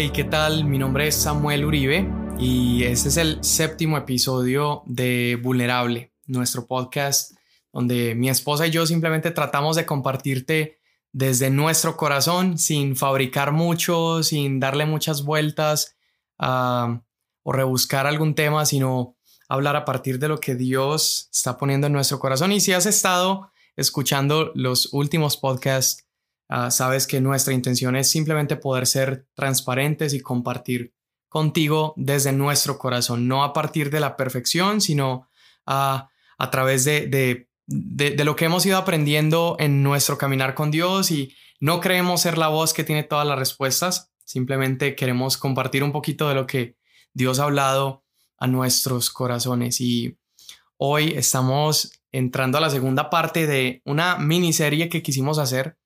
Hey, ¿qué tal? Mi nombre es Samuel Uribe y este es el séptimo episodio de Vulnerable, nuestro podcast donde mi esposa y yo simplemente tratamos de compartirte desde nuestro corazón sin fabricar mucho, sin darle muchas vueltas ah, o rebuscar algún tema, sino hablar a partir de lo que Dios está poniendo en nuestro corazón. Y si has estado escuchando los últimos podcasts, ah, sabes que nuestra intención es simplemente poder ser transparentes y compartir contigo desde nuestro corazón, no a partir de la perfección, sino a, a través de, de, de, lo que hemos ido aprendiendo en nuestro caminar con Dios y no creemos ser la voz que tiene todas las respuestas, simplemente queremos compartir un poquito de lo que Dios ha hablado a nuestros corazones. Y hoy estamos entrando a la segunda parte de una miniserie que quisimos hacer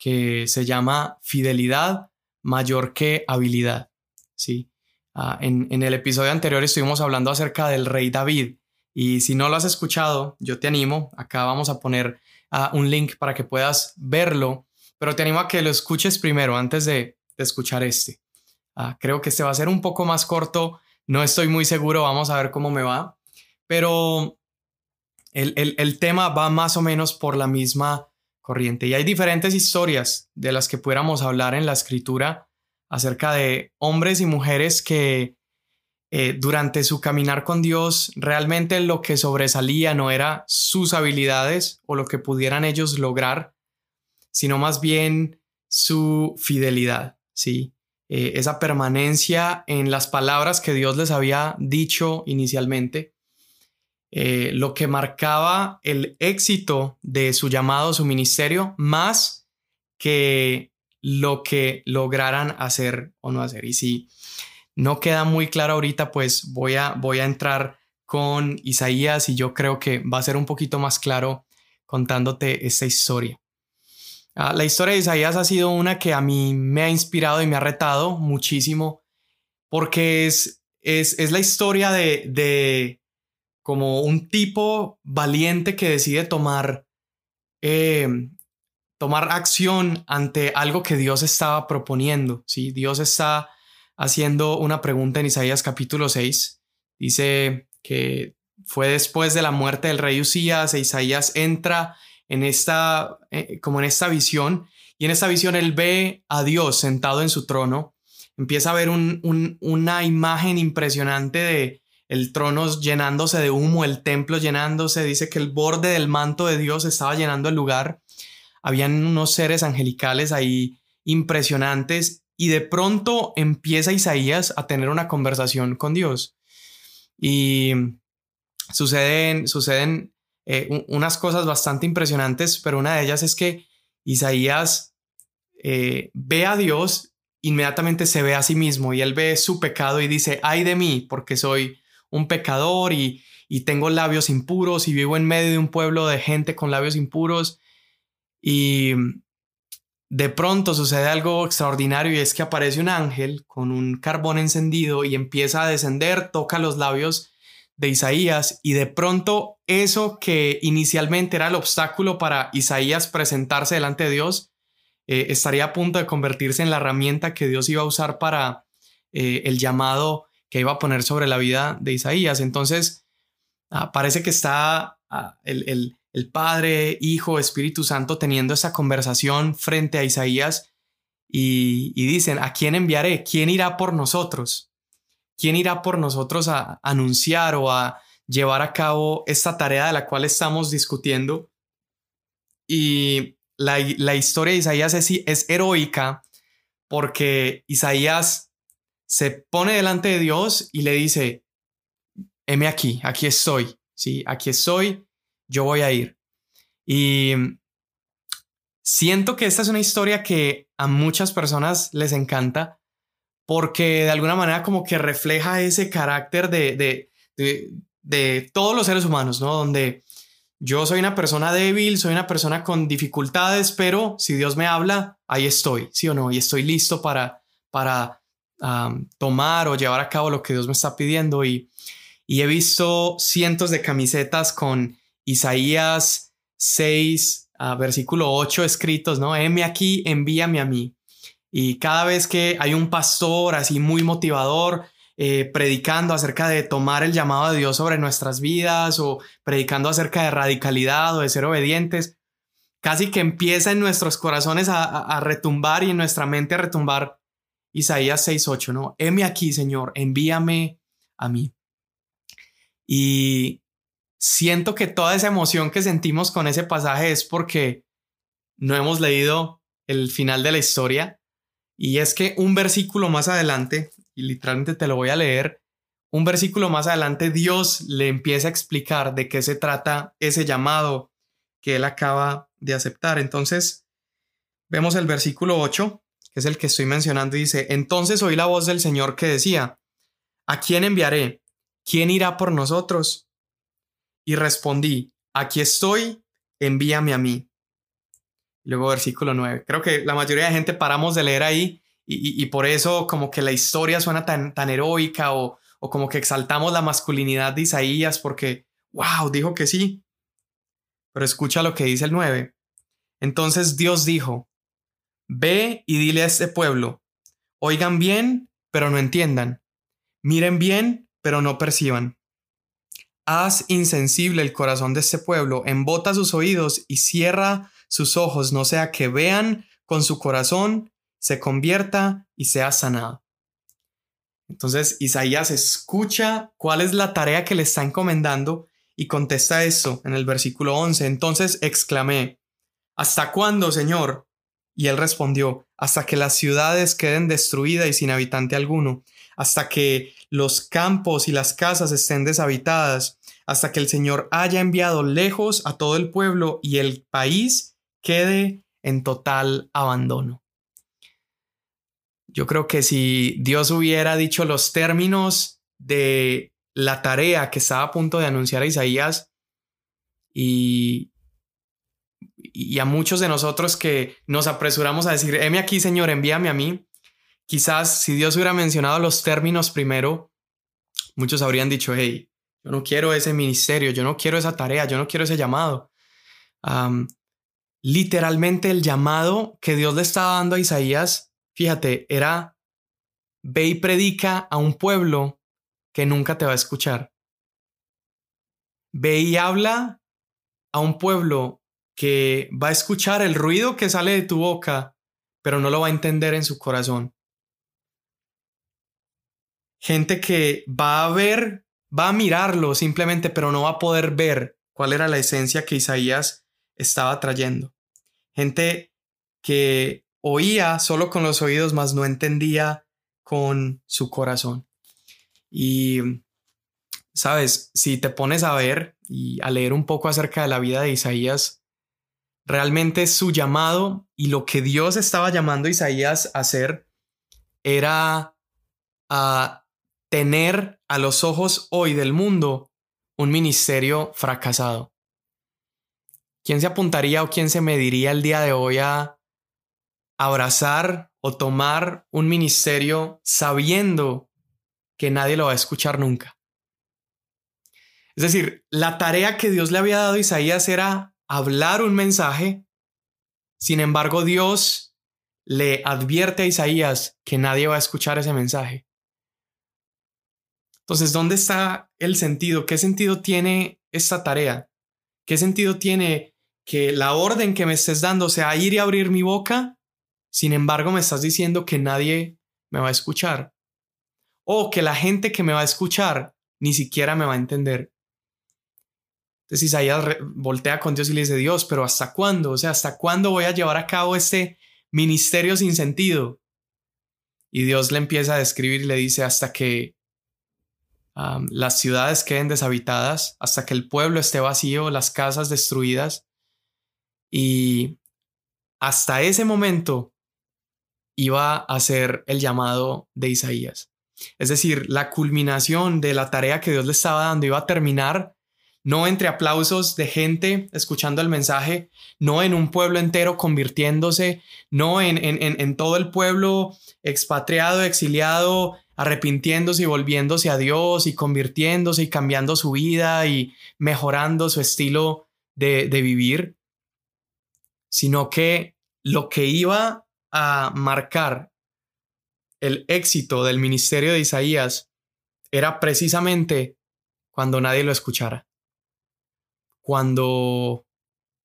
que se llama Fidelidad mayor que habilidad. Sí. Ah, en, en, el episodio anterior estuvimos hablando acerca del rey David y si no lo has escuchado, yo te animo, acá vamos a poner uh, un link para que puedas verlo, pero te animo a que lo escuches primero antes de, escuchar este. Uh, creo que este va a ser un poco más corto, no estoy muy seguro, vamos a ver cómo me va, pero el, el, el tema va más o menos por la misma y hay diferentes historias de las que pudiéramos hablar en la escritura acerca de hombres y mujeres que eh, durante su caminar con Dios, realmente lo que sobresalía no era sus habilidades o lo que pudieran ellos lograr, sino más bien su fidelidad, ¿sí? Eh, esa permanencia en las palabras que Dios les había dicho inicialmente, eh, lo que marcaba el éxito de su llamado, su ministerio, más que lo que lograran hacer o no hacer. Y si no queda muy claro ahorita, pues voy a, voy a entrar con Isaías y yo creo que va a ser un poquito más claro contándote esta historia. Ah, la historia de Isaías ha sido una que a mí me ha inspirado y me ha retado muchísimo porque es, es, la historia de, de, como un tipo valiente que decide tomar, eh, tomar acción ante algo que Dios estaba proponiendo. ¿sí? Dios está haciendo una pregunta en Isaías capítulo 6. Dice que fue después de la muerte del rey Usías e Isaías entra en esta, eh, como en esta visión, y en esta visión él ve a Dios sentado en su trono, empieza a ver una imagen impresionante de el trono llenándose de humo, el templo llenándose, dice que el borde del manto de Dios estaba llenando el lugar, habían unos seres angelicales ahí impresionantes y de pronto empieza Isaías a tener una conversación con Dios. Y suceden, suceden eh, unas cosas bastante impresionantes, pero una de ellas es que Isaías eh, ve a Dios, inmediatamente se ve a sí mismo y él ve su pecado y dice, ay de mí, porque soy un pecador y, y tengo labios impuros y vivo en medio de un pueblo de gente con labios impuros. Y de pronto sucede algo extraordinario y es que aparece un ángel con un carbón encendido y empieza a descender, toca los labios de Isaías y de pronto eso que inicialmente era el obstáculo para Isaías presentarse delante de Dios eh, estaría a punto de convertirse en la herramienta que Dios iba a usar para eh, el llamado que iba a poner sobre la vida de Isaías. Entonces, ah, parece que está ah, el el Padre, Hijo, Espíritu Santo teniendo esa conversación frente a Isaías y, dicen, ¿a quién enviaré? ¿Quién irá por nosotros? ¿Quién irá por nosotros a anunciar o a llevar a cabo esta tarea de la cual estamos discutiendo? Y la, historia de Isaías es, es heroica porque Isaías se pone delante de Dios y le dice, heme aquí, aquí estoy, ¿sí? Aquí estoy, yo voy a ir. Y siento que esta es una historia que a muchas personas les encanta porque de alguna manera como que refleja ese carácter de, de, de, de todos los seres humanos, ¿no? Donde yo soy una persona débil, soy una persona con dificultades, pero si Dios me habla, ahí estoy, ¿sí o no? Y estoy listo para, para tomar o llevar a cabo lo que Dios me está pidiendo. Y, y he visto cientos de camisetas con Isaías 6, versículo 8 escritos, ¿no? Heme aquí, envíame a mí. Y cada vez que hay un pastor así muy motivador, eh, predicando acerca de tomar el llamado de Dios sobre nuestras vidas o predicando acerca de radicalidad o de ser obedientes, casi que empieza en nuestros corazones a, retumbar y en nuestra mente a retumbar Isaías 6.8, ¿no? Heme aquí, Señor, envíame a mí. Y siento que toda esa emoción que sentimos con ese pasaje es porque no hemos leído el final de la historia. Y es que un versículo más adelante, y literalmente te lo voy a leer, un versículo más adelante Dios le empieza a explicar de qué se trata ese llamado que él acaba de aceptar. Entonces, vemos el versículo 8, que es el que estoy mencionando, y dice, entonces oí la voz del Señor que decía, ¿a quién enviaré? ¿Quién irá por nosotros? Y respondí, aquí estoy, envíame a mí. Luego versículo 9. Creo que la mayoría de gente paramos de leer ahí y, por eso como que la historia suena tan, tan heroica o, o como que exaltamos la masculinidad de Isaías porque, wow, dijo que sí. Pero escucha lo que dice el 9. Entonces Dios dijo, Ve y dile a este pueblo, oigan bien, pero no entiendan, miren bien, pero no perciban. Haz insensible el corazón de este pueblo, embota sus oídos y cierra sus ojos, no sea que vean con su corazón, se convierta y sea sanado. Entonces Isaías escucha cuál es la tarea que le está encomendando y contesta esto en el versículo 11. Entonces exclamé, ¿Hasta cuándo, Señor? Y él respondió, hasta que las ciudades queden destruidas y sin habitante alguno, hasta que los campos y las casas estén deshabitadas, hasta que el Señor haya enviado lejos a todo el pueblo y el país quede en total abandono. Yo creo que si Dios hubiera dicho los términos de la tarea que estaba a punto de anunciar a Isaías y, y a muchos de nosotros que nos apresuramos a decir, heme aquí, Señor, envíame a mí. Quizás si Dios hubiera mencionado los términos primero, muchos habrían dicho, hey, yo no quiero ese ministerio, yo no quiero esa tarea, yo no quiero ese llamado. literalmente el llamado que Dios le estaba dando a Isaías, fíjate, era, ve y predica a un pueblo que nunca te va a escuchar. Ve y habla a un pueblo que va a escuchar el ruido que sale de tu boca, pero no lo va a entender en su corazón. Gente que va a ver, va a mirarlo simplemente, pero no va a poder ver cuál era la esencia que Isaías estaba trayendo. Gente que oía solo con los oídos, mas no entendía con su corazón. Y, sabes, si te pones a ver y a leer un poco acerca de la vida de Isaías, realmente su llamado y lo que Dios estaba llamando a Isaías a hacer era a tener a los ojos hoy del mundo un ministerio fracasado. ¿Quién se apuntaría o quién se mediría el día de hoy a abrazar o tomar un ministerio sabiendo que nadie lo va a escuchar nunca. Es decir, la tarea que Dios le había dado a Isaías era hablar un mensaje, sin embargo Dios le advierte a Isaías que nadie va a escuchar ese mensaje. Entonces, ¿dónde está el sentido? ¿Qué sentido tiene esta tarea? ¿Qué sentido tiene que la orden que me estés dando sea ir y abrir mi boca? Sin embargo, me estás diciendo que nadie me va a escuchar o que la gente que me va a escuchar ni siquiera me va a entender. Entonces Isaías voltea con Dios y le dice, Dios, pero ¿hasta cuándo? O sea, ¿hasta cuándo voy a llevar a cabo este ministerio sin sentido? Y Dios le empieza a describir y le dice, hasta que las ciudades queden deshabitadas, hasta que el pueblo esté vacío, las casas destruidas. Y hasta ese momento iba a ser el llamado de Isaías. Es decir, la culminación de la tarea que Dios le estaba dando iba a terminar no entre aplausos de gente escuchando el mensaje, no en un pueblo entero convirtiéndose, no en, en, todo el pueblo expatriado, exiliado, arrepintiéndose y volviéndose a Dios y convirtiéndose y cambiando su vida y mejorando su estilo de, de vivir, sino que lo que iba a marcar el éxito del ministerio de Isaías era precisamente cuando nadie lo escuchara. Cuando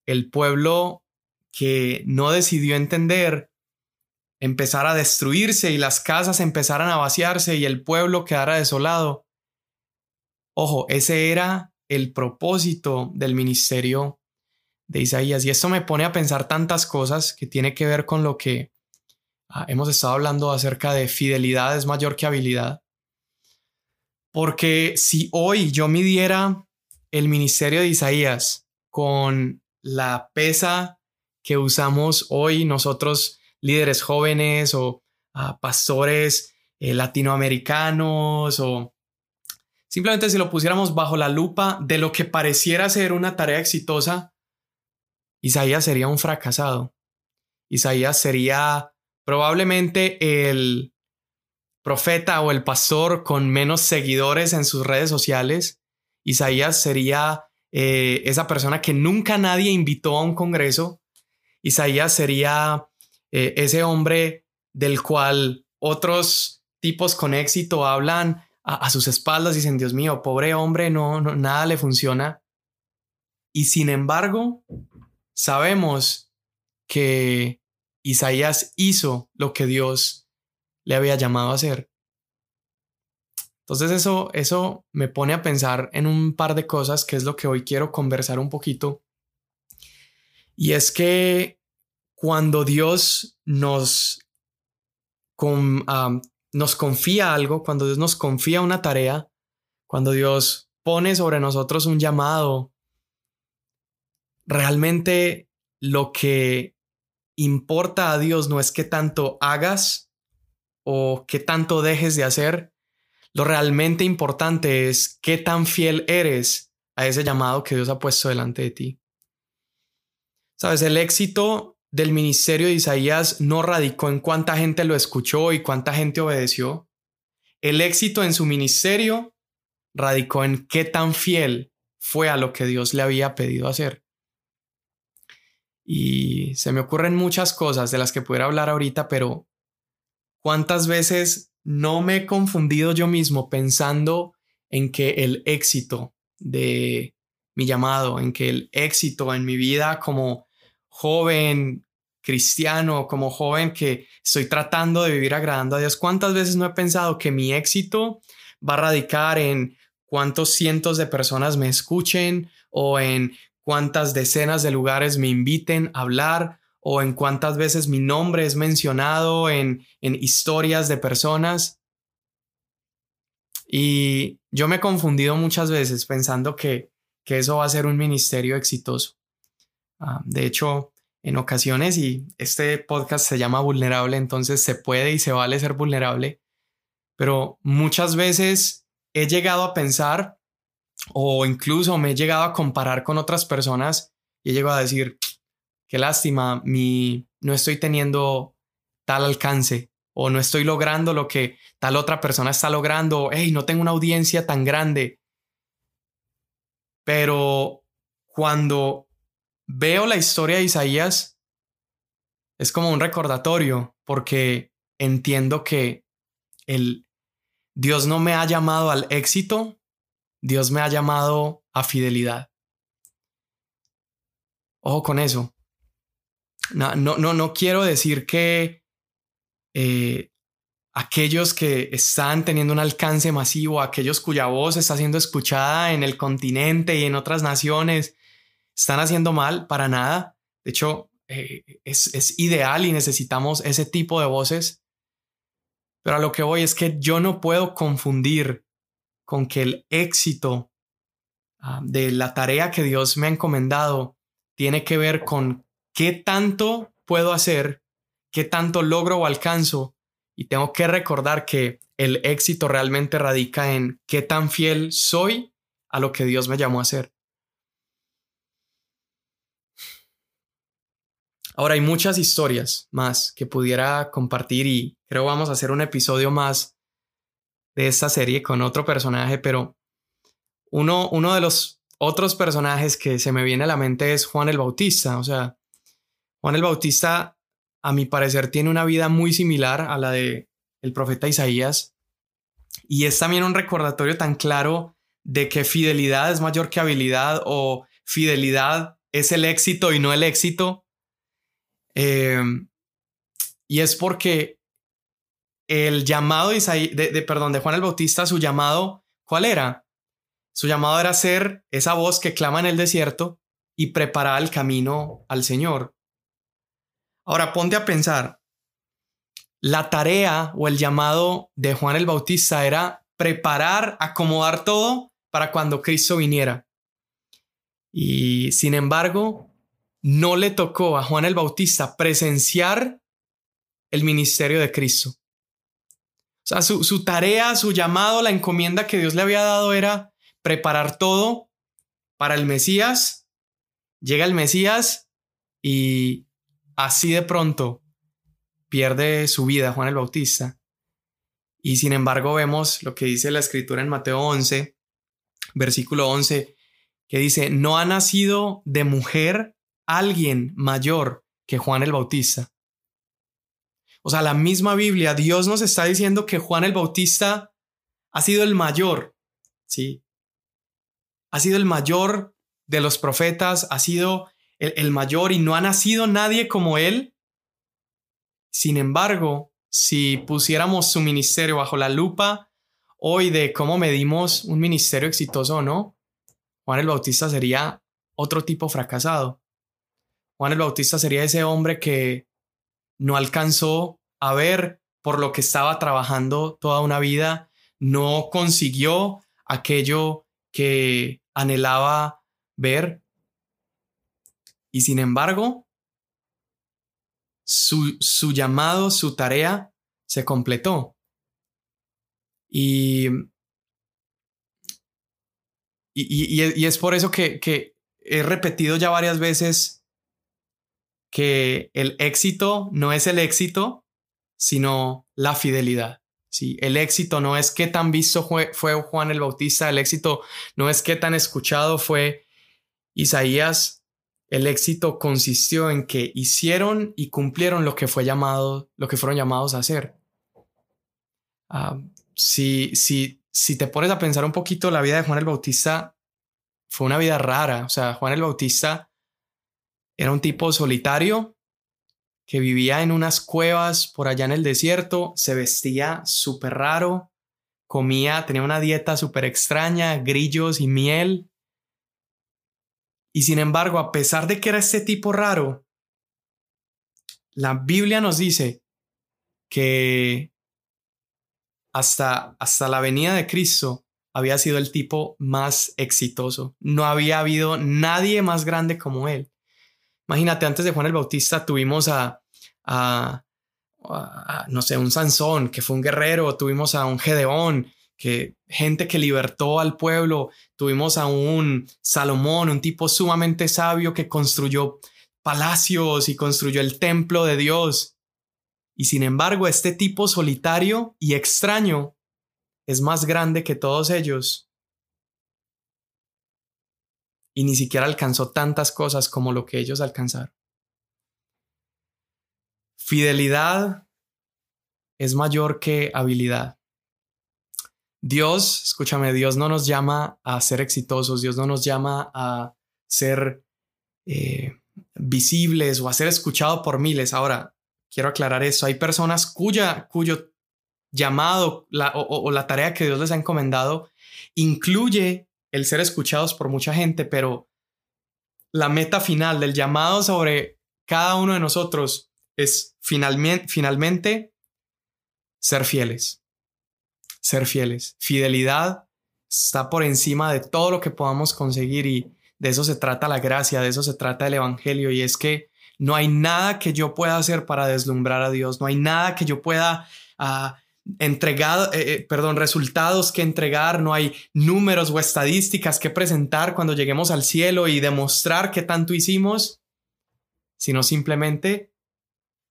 el pueblo que no decidió entender empezara a destruirse y las casas empezaran a vaciarse y el pueblo quedara desolado. Ojo, ese era el propósito del ministerio de Isaías. Y esto me pone a pensar tantas cosas que tiene que ver con lo que ah, hemos estado hablando acerca de fidelidad es mayor que habilidad. Porque si hoy yo midiera el ministerio de Isaías con la pesa que usamos hoy nosotros líderes jóvenes o ah, pastores eh, latinoamericanos o simplemente si lo pusiéramos bajo la lupa de lo que pareciera ser una tarea exitosa, Isaías sería un fracasado. Isaías sería probablemente el profeta o el pastor con menos seguidores en sus redes sociales. Isaías sería eh, esa persona que nunca nadie invitó a un congreso. Isaías sería eh, ese hombre del cual otros tipos con éxito hablan a, sus espaldas y dicen, Dios mío, pobre hombre, no, nada le funciona. Y sin embargo, sabemos que Isaías hizo lo que Dios le había llamado a hacer. Entonces eso, eso me pone a pensar en un par de cosas que es lo que hoy quiero conversar un poquito. Y es que cuando Dios nos, nos confía algo, cuando Dios nos confía una tarea, cuando Dios pone sobre nosotros un llamado, realmente lo que importa a Dios no es que tanto hagas o que tanto dejes de hacer, lo realmente importante es qué tan fiel eres a ese llamado que Dios ha puesto delante de ti. Sabes, el éxito del ministerio de Isaías no radicó en cuánta gente lo escuchó y cuánta gente obedeció. El éxito en su ministerio radicó en qué tan fiel fue a lo que Dios le había pedido hacer. Y se me ocurren muchas cosas de las que pudiera hablar ahorita, pero ¿cuántas veces no me he confundido yo mismo pensando en que el éxito de mi llamado, en que el éxito en mi vida como joven cristiano, como joven que estoy tratando de vivir agradando a Dios, ¿cuántas veces no he pensado que mi éxito va a radicar en cuántos cientos de personas me escuchen o en cuántas decenas de lugares me inviten a hablar o en cuántas veces mi nombre es mencionado en, historias de personas. Y yo me he confundido muchas veces pensando que, eso va a ser un ministerio exitoso. Ah, de hecho, en ocasiones, y este podcast se llama vulnerable, entonces se puede y se vale ser vulnerable, pero muchas veces he llegado a pensar o incluso me he llegado a comparar con otras personas y he llegado a decir, qué lástima, mi, no estoy teniendo tal alcance o no estoy logrando lo que tal otra persona está logrando, hey, no tengo una audiencia tan grande. Pero cuando veo la historia de Isaías, es como un recordatorio, porque entiendo que el Dios no me ha llamado al éxito, Dios me ha llamado a fidelidad. Ojo con eso. No, no, no, quiero decir que eh, aquellos que están teniendo un alcance masivo, aquellos cuya voz está siendo escuchada en el continente y en otras naciones, están haciendo mal para nada. De hecho, eh, es, es ideal y necesitamos ese tipo de voces. Pero a lo que voy es que yo no puedo confundir con que el éxito ah, de la tarea que Dios me ha encomendado tiene que ver con qué tanto puedo hacer, qué tanto logro o alcanzo. Y tengo que recordar que el éxito realmente radica en qué tan fiel soy a lo que Dios me llamó a hacer. Ahora hay muchas historias más que pudiera compartir y creo vamos a hacer un episodio más de esta serie con otro personaje, pero uno, uno de los otros personajes que se me viene a la mente es Juan el Bautista. O sea, Juan el Bautista a mi parecer, tiene una vida muy similar a la de el profeta Isaías. Y es también un recordatorio tan claro de que fidelidad es mayor que habilidad o fidelidad es el éxito y no el éxito. Eh, y es porque el llamado de, perdón, de Juan el Bautista, su llamado, ¿cuál era? Su llamado era ser esa voz que clama en el desierto y preparar el camino al Señor. Ahora ponte a pensar, la tarea o el llamado de Juan el Bautista era preparar, acomodar todo para cuando Cristo viniera. Y sin embargo, no le tocó a Juan el Bautista presenciar el ministerio de Cristo. O sea, su, tarea, su llamado, la encomienda que Dios le había dado era preparar todo para el Mesías. Llega el Mesías y así de pronto pierde su vida Juan el Bautista. Y sin embargo vemos lo que dice la escritura en Mateo 11, versículo 11, que dice, no ha nacido de mujer alguien mayor que Juan el Bautista. O sea, la misma Biblia, Dios nos está diciendo que Juan el Bautista ha sido el mayor, ¿sí? Ha sido el mayor de los profetas, ha sido el, mayor y no ha nacido nadie como él. Sin embargo, si pusiéramos su ministerio bajo la lupa hoy de cómo medimos un ministerio exitoso o no, Juan el Bautista sería otro tipo fracasado. Juan el Bautista sería ese hombre que no alcanzó a ver por lo que estaba trabajando toda una vida, no consiguió aquello que anhelaba ver. Y sin embargo, su, su llamado, su tarea se completó. Y, y, y, es por eso que, que he repetido ya varias veces que el éxito no es el éxito, sino la fidelidad. ¿sí? El éxito no es qué tan visto fue, Juan el Bautista, el éxito no es qué tan escuchado fue Isaías. El éxito consistió en que hicieron y cumplieron lo que fue llamado, lo que fueron llamados a hacer. Ah, si, si, si te pones a pensar un poquito, la vida de Juan el Bautista fue una vida rara. O sea, Juan el Bautista era un tipo solitario que vivía en unas cuevas por allá en el desierto, se vestía súper raro, comía, tenía una dieta súper extraña, grillos y miel. Y sin embargo, a pesar de que era este tipo raro, la Biblia nos dice que hasta, hasta la venida de Cristo había sido el tipo más exitoso. No había habido nadie más grande como él. Imagínate, antes de Juan el Bautista tuvimos a, no sé, un Sansón, que fue un guerrero, tuvimos a un Gedeón, que gente que libertó al pueblo, tuvimos a un Salomón, un tipo sumamente sabio que construyó palacios y construyó el templo de Dios. Y sin embargo, este tipo solitario y extraño es más grande que todos ellos y ni siquiera alcanzó tantas cosas como lo que ellos alcanzaron. Fidelidad es mayor que habilidad. Dios, escúchame, Dios no nos llama a ser exitosos, Dios no nos llama a ser eh, visibles o a ser escuchados por miles. Ahora, quiero aclarar eso. Hay personas cuya, cuyo llamado o la tarea que Dios les ha encomendado incluye el ser escuchados por mucha gente, pero la meta final del llamado sobre cada uno de nosotros es finalmente ser fieles. Ser fieles. Fidelidad está por encima de todo lo que podamos conseguir y de eso se trata la gracia, de eso se trata el Evangelio. Y es que no hay nada que yo pueda hacer para deslumbrar a Dios, no hay nada que yo pueda uh, entregado, eh, eh, perdón, resultados que entregar, no hay números o estadísticas que presentar cuando lleguemos al cielo y demostrar qué tanto hicimos, sino simplemente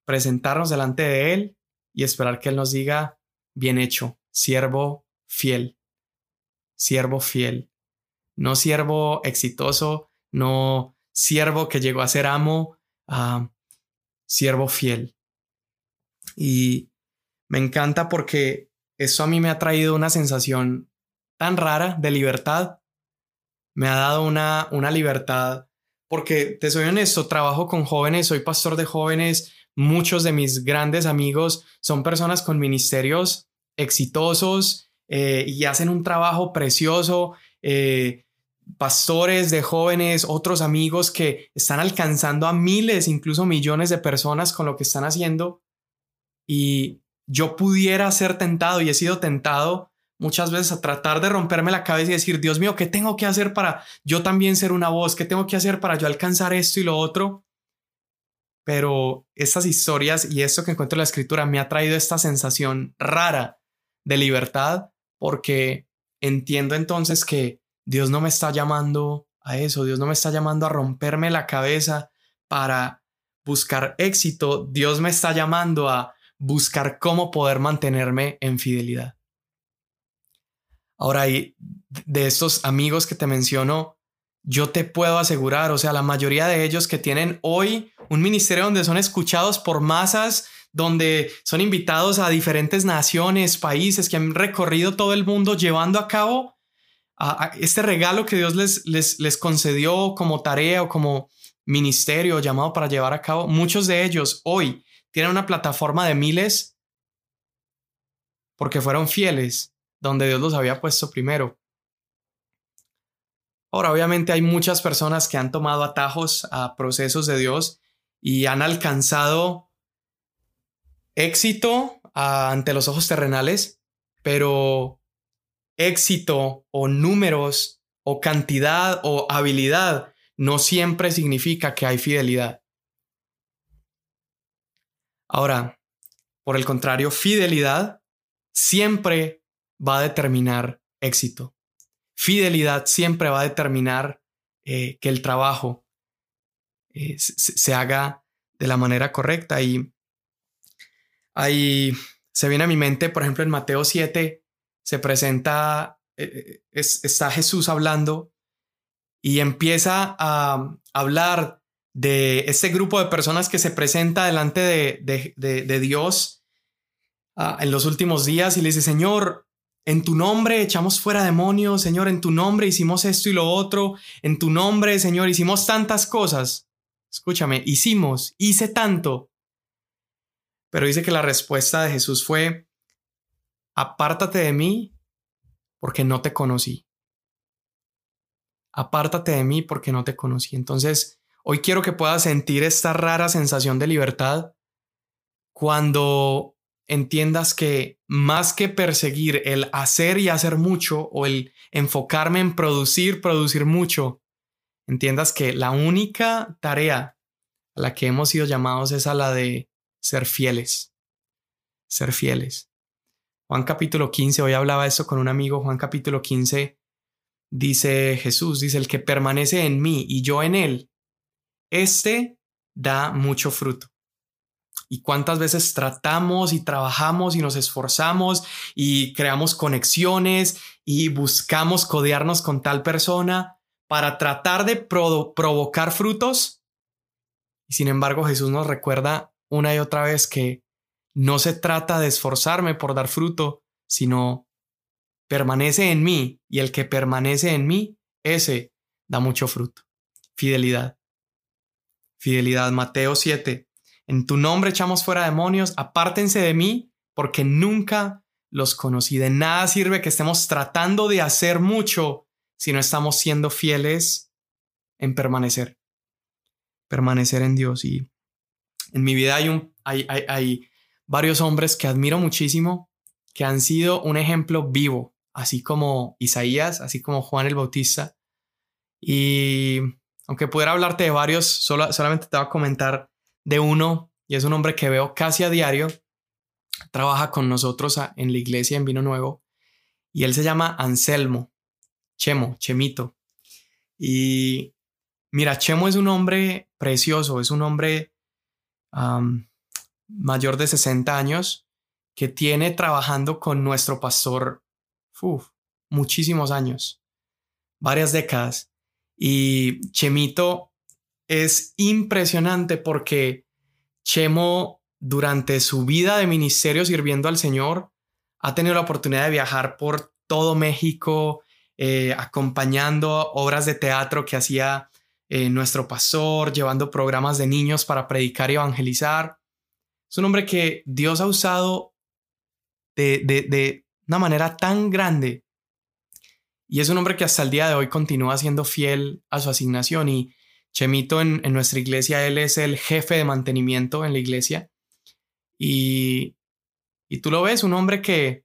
presentarnos delante de Él y esperar que Él nos diga, bien hecho, siervo fiel, siervo fiel, no siervo exitoso, no siervo que llegó a ser amo, ah, siervo fiel. Y me encanta porque eso a mí me ha traído una sensación tan rara de libertad. Me ha dado una, una libertad porque te soy honesto, trabajo con jóvenes, soy pastor de jóvenes, muchos de mis grandes amigos son personas con ministerios exitosos eh, y hacen un trabajo precioso. Eh, pastores de jóvenes, otros amigos que están alcanzando a miles, incluso millones de personas con lo que están haciendo. Y yo pudiera ser tentado y he sido tentado muchas veces a tratar de romperme la cabeza y decir, Dios mío, ¿qué tengo que hacer para yo también ser una voz? ¿Qué tengo que hacer para yo alcanzar esto y lo otro? Pero estas historias y esto que encuentro en la escritura me ha traído esta sensación rara de libertad porque entiendo entonces que Dios no me está llamando a eso, Dios no me está llamando a romperme la cabeza para buscar éxito, Dios me está llamando a buscar cómo poder mantenerme en fidelidad. Ahora, de estos amigos que te menciono, yo te puedo asegurar, o sea, la mayoría de ellos que tienen hoy un ministerio donde son escuchados por masas, donde son invitados a diferentes naciones, países que han recorrido todo el mundo llevando a cabo este regalo que Dios les, les, les concedió como tarea o como ministerio llamado para llevar a cabo. Muchos de ellos hoy tienen una plataforma de miles porque fueron fieles donde Dios los había puesto primero. Ahora, obviamente hay muchas personas que han tomado atajos a procesos de Dios y han alcanzado éxito ah, ante los ojos terrenales, pero éxito o números o cantidad o habilidad no siempre significa que hay fidelidad. Ahora, por el contrario, fidelidad siempre va a determinar éxito. Fidelidad siempre va a determinar eh, que el trabajo eh, se, haga de la manera correcta. Y ahí se viene a mi mente, por ejemplo, en Mateo 7 se presenta, eh, está Jesús hablando y empieza a hablar de este grupo de personas que se presenta delante de, Dios ah, en los últimos días y le dice, Señor, en tu nombre echamos fuera demonios, Señor, en tu nombre hicimos esto y lo otro, en tu nombre, Señor, hicimos tantas cosas. Escúchame, hicimos, hice tanto. Pero dice que la respuesta de Jesús fue, apártate de mí porque no te conocí. Apártate de mí porque no te conocí. Entonces, hoy quiero que puedas sentir esta rara sensación de libertad cuando entiendas que más que perseguir el hacer y hacer mucho o el enfocarme en producir, producir mucho, entiendas que la única tarea a la que hemos sido llamados es a la de ser fieles, ser fieles. Juan capítulo 15, hoy hablaba esto con un amigo, Juan capítulo 15, dice Jesús, dice, el que permanece en mí y yo en él, este da mucho fruto y cuántas veces tratamos y trabajamos y nos esforzamos y creamos conexiones y buscamos codearnos con tal persona para tratar de provocar frutos. Y sin embargo Jesús nos recuerda una y otra vez que no se trata de esforzarme por dar fruto, sino permanece en mí y el que permanece en mí, ese da mucho fruto. Fidelidad. Fidelidad. Mateo 7, en tu nombre echamos fuera demonios, apártense de mí, porque nunca los conocí. De nada sirve que estemos tratando de hacer mucho si no estamos siendo fieles en permanecer. Permanecer en Dios. Y en mi vida hay, varios hombres que admiro muchísimo, que han sido un ejemplo vivo, así como Isaías, así como Juan el Bautista. Y aunque pudiera hablarte de varios, solo, solamente te voy a comentar de uno, y es un hombre que veo casi a diario, trabaja con nosotros en la iglesia en Vino Nuevo, y él se llama Anselmo, Chemo, Chemito. Y mira, Chemo es un hombre precioso, es un hombre mayor de 60 años que tiene trabajando con nuestro pastor muchísimos años, varias décadas. Y Chemito es impresionante porque Chemo durante su vida de ministerio sirviendo al Señor, ha tenido la oportunidad de viajar por todo México, eh, acompañando obras de teatro que hacía eh, nuestro pastor, llevando programas de niños para predicar y evangelizar. Es un hombre que Dios ha usado de, de una manera tan grande. Y es un hombre que hasta el día de hoy continúa siendo fiel a su asignación. Y Chemito en, nuestra iglesia, él es el jefe de mantenimiento en la iglesia. Y, y tú lo ves, un hombre que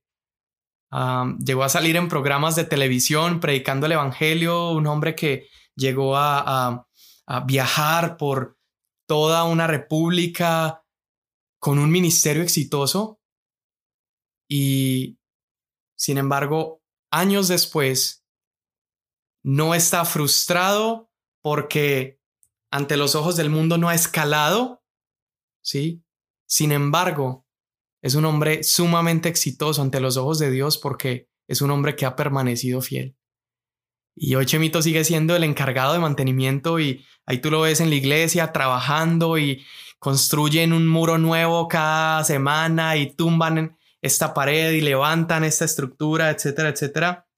llegó a salir en programas de televisión predicando el Evangelio, un hombre que llegó a, viajar por toda una república con un ministerio exitoso y sin embargo años después, no está frustrado porque ante los ojos del mundo no ha escalado, ¿sí? Sin embargo, es un hombre sumamente exitoso ante los ojos de Dios porque es un hombre que ha permanecido fiel. Y hoy Chemito sigue siendo el encargado de mantenimiento y ahí tú lo ves en la iglesia trabajando y construyen un muro nuevo cada semana y tumban esta pared y levantan esta estructura, etcétera, etcétera.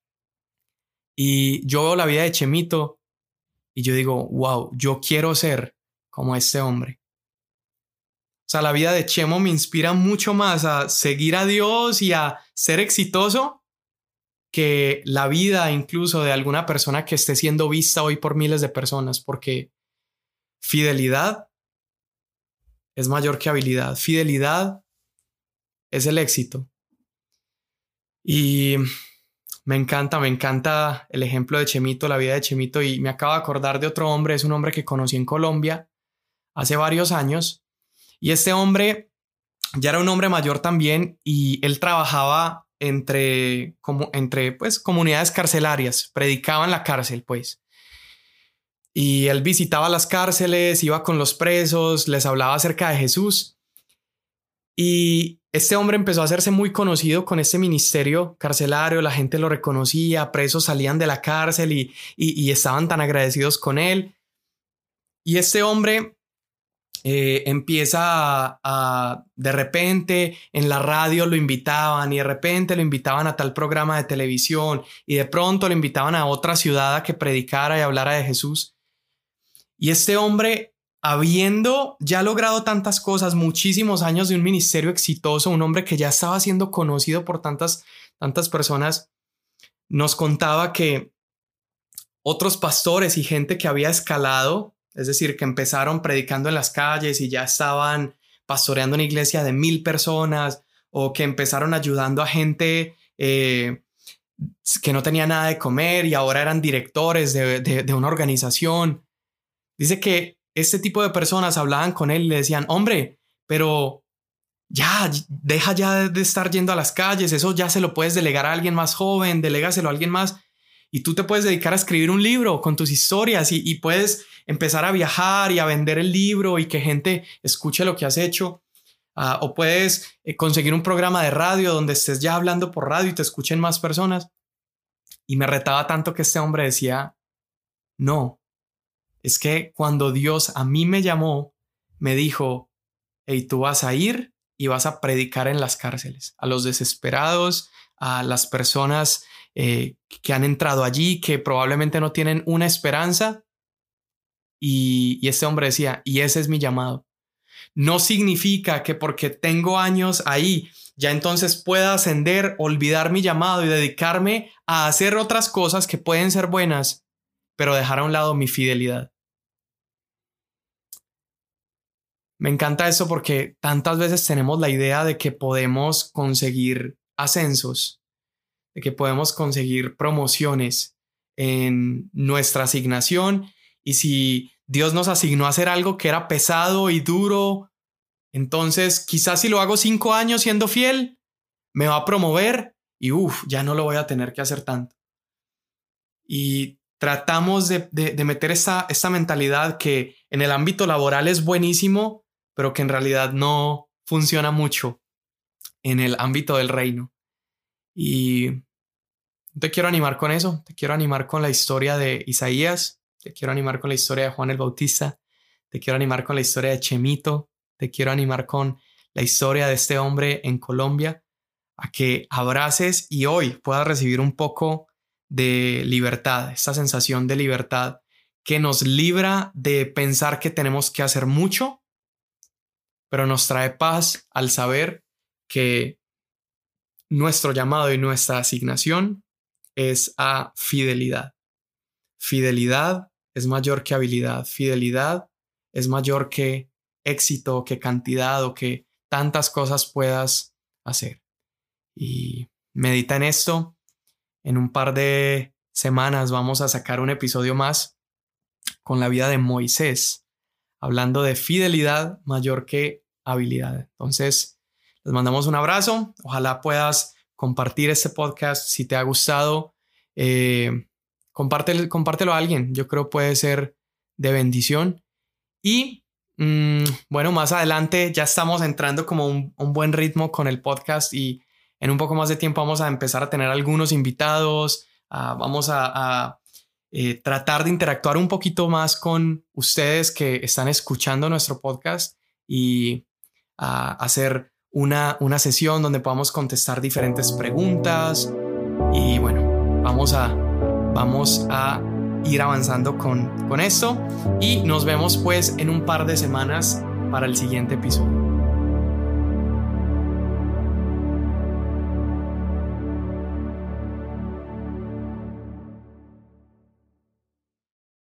Y yo veo la vida de Chemito y yo digo, wow, yo quiero ser como este hombre. O sea, la vida de Chemo me inspira mucho más a seguir a Dios y a ser exitoso que la vida incluso de alguna persona que esté siendo vista hoy por miles de personas, porque fidelidad es mayor que habilidad. Fidelidad es el éxito. Y me encanta, me encanta el ejemplo de Chemito, la vida de Chemito, y me acabo de acordar de otro hombre, es un hombre que conocí en Colombia hace varios años, y este hombre ya era un hombre mayor también, y él trabajaba entre, como, entre pues, comunidades carcelarias, predicaba en la cárcel, pues. Y él visitaba las cárceles, iba con los presos, les hablaba acerca de Jesús. Y este hombre empezó a hacerse muy conocido con este ministerio carcelario, la gente lo reconocía, presos salían de la cárcel y, estaban tan agradecidos con él. Y este hombre eh, empieza a, de repente en la radio lo invitaban y de repente lo invitaban a tal programa de televisión y de pronto lo invitaban a otra ciudad a que predicara y hablara de Jesús. Y este hombre habiendo ya logrado tantas cosas, muchísimos años de un ministerio exitoso, un hombre que ya estaba siendo conocido por tantas, tantas personas, nos contaba que otros pastores y gente que había escalado, es decir, que empezaron predicando en las calles y ya estaban pastoreando una iglesia de mil personas o que empezaron ayudando a gente eh, que no tenía nada de comer y ahora eran directores de una organización. Dice que este tipo de personas hablaban con él y le decían, hombre, pero ya, deja ya de estar yendo a las calles, eso ya se lo puedes delegar a alguien más joven, delégaselo a alguien más y tú te puedes dedicar a escribir un libro con tus historias y, puedes empezar a viajar y a vender el libro y que gente escuche lo que has hecho. Ah, o puedes eh, conseguir un programa de radio donde estés ya hablando por radio y te escuchen más personas. Y me retaba tanto que este hombre decía, no, es que cuando Dios a mí me llamó, me dijo, hey, tú vas a ir y vas a predicar en las cárceles, a los desesperados, a las personas eh, que han entrado allí, que probablemente no tienen una esperanza. Y, y este hombre decía, y ese es mi llamado. No significa que porque tengo años ahí, ya entonces pueda ascender, olvidar mi llamado y dedicarme a hacer otras cosas que pueden ser buenas, pero dejar a un lado mi fidelidad. Me encanta eso porque tantas veces tenemos la idea de que podemos conseguir ascensos, de que podemos conseguir promociones en nuestra asignación y si Dios nos asignó a hacer algo que era pesado y duro, entonces quizás si lo hago cinco años siendo fiel, me va a promover y uff, ya no lo voy a tener que hacer tanto. Y tratamos de, meter esta, esta mentalidad que en el ámbito laboral es buenísimo, pero que en realidad no funciona mucho en el ámbito del reino. Y te quiero animar con eso, te quiero animar con la historia de Isaías, te quiero animar con la historia de Juan el Bautista, te quiero animar con la historia de Chemito, te quiero animar con la historia de este hombre en Colombia, a que abraces y hoy puedas recibir un poco de libertad, esta sensación de libertad que nos libra de pensar que tenemos que hacer mucho, pero nos trae paz al saber que nuestro llamado y nuestra asignación es a fidelidad. Fidelidad es mayor que habilidad. Fidelidad es mayor que éxito, que cantidad o que tantas cosas puedas hacer. Y medita en esto. En un par de semanas vamos a sacar un episodio más con la vida de Moisés, hablando de fidelidad mayor que habilidad. Entonces, les mandamos un abrazo. Ojalá puedas compartir este podcast si te ha gustado. Eh, compártelo, a alguien. Yo creo puede ser de bendición. Y mm, bueno, más adelante ya estamos entrando como un, buen ritmo con el podcast y en un poco más de tiempo vamos a empezar a tener algunos invitados. vamos a, eh, tratar de interactuar un poquito más con ustedes que están escuchando nuestro podcast y a hacer una, una sesión donde podamos contestar diferentes preguntas y bueno, vamos a, vamos a ir avanzando con, con esto y nos vemos pues en un par de semanas para el siguiente episodio.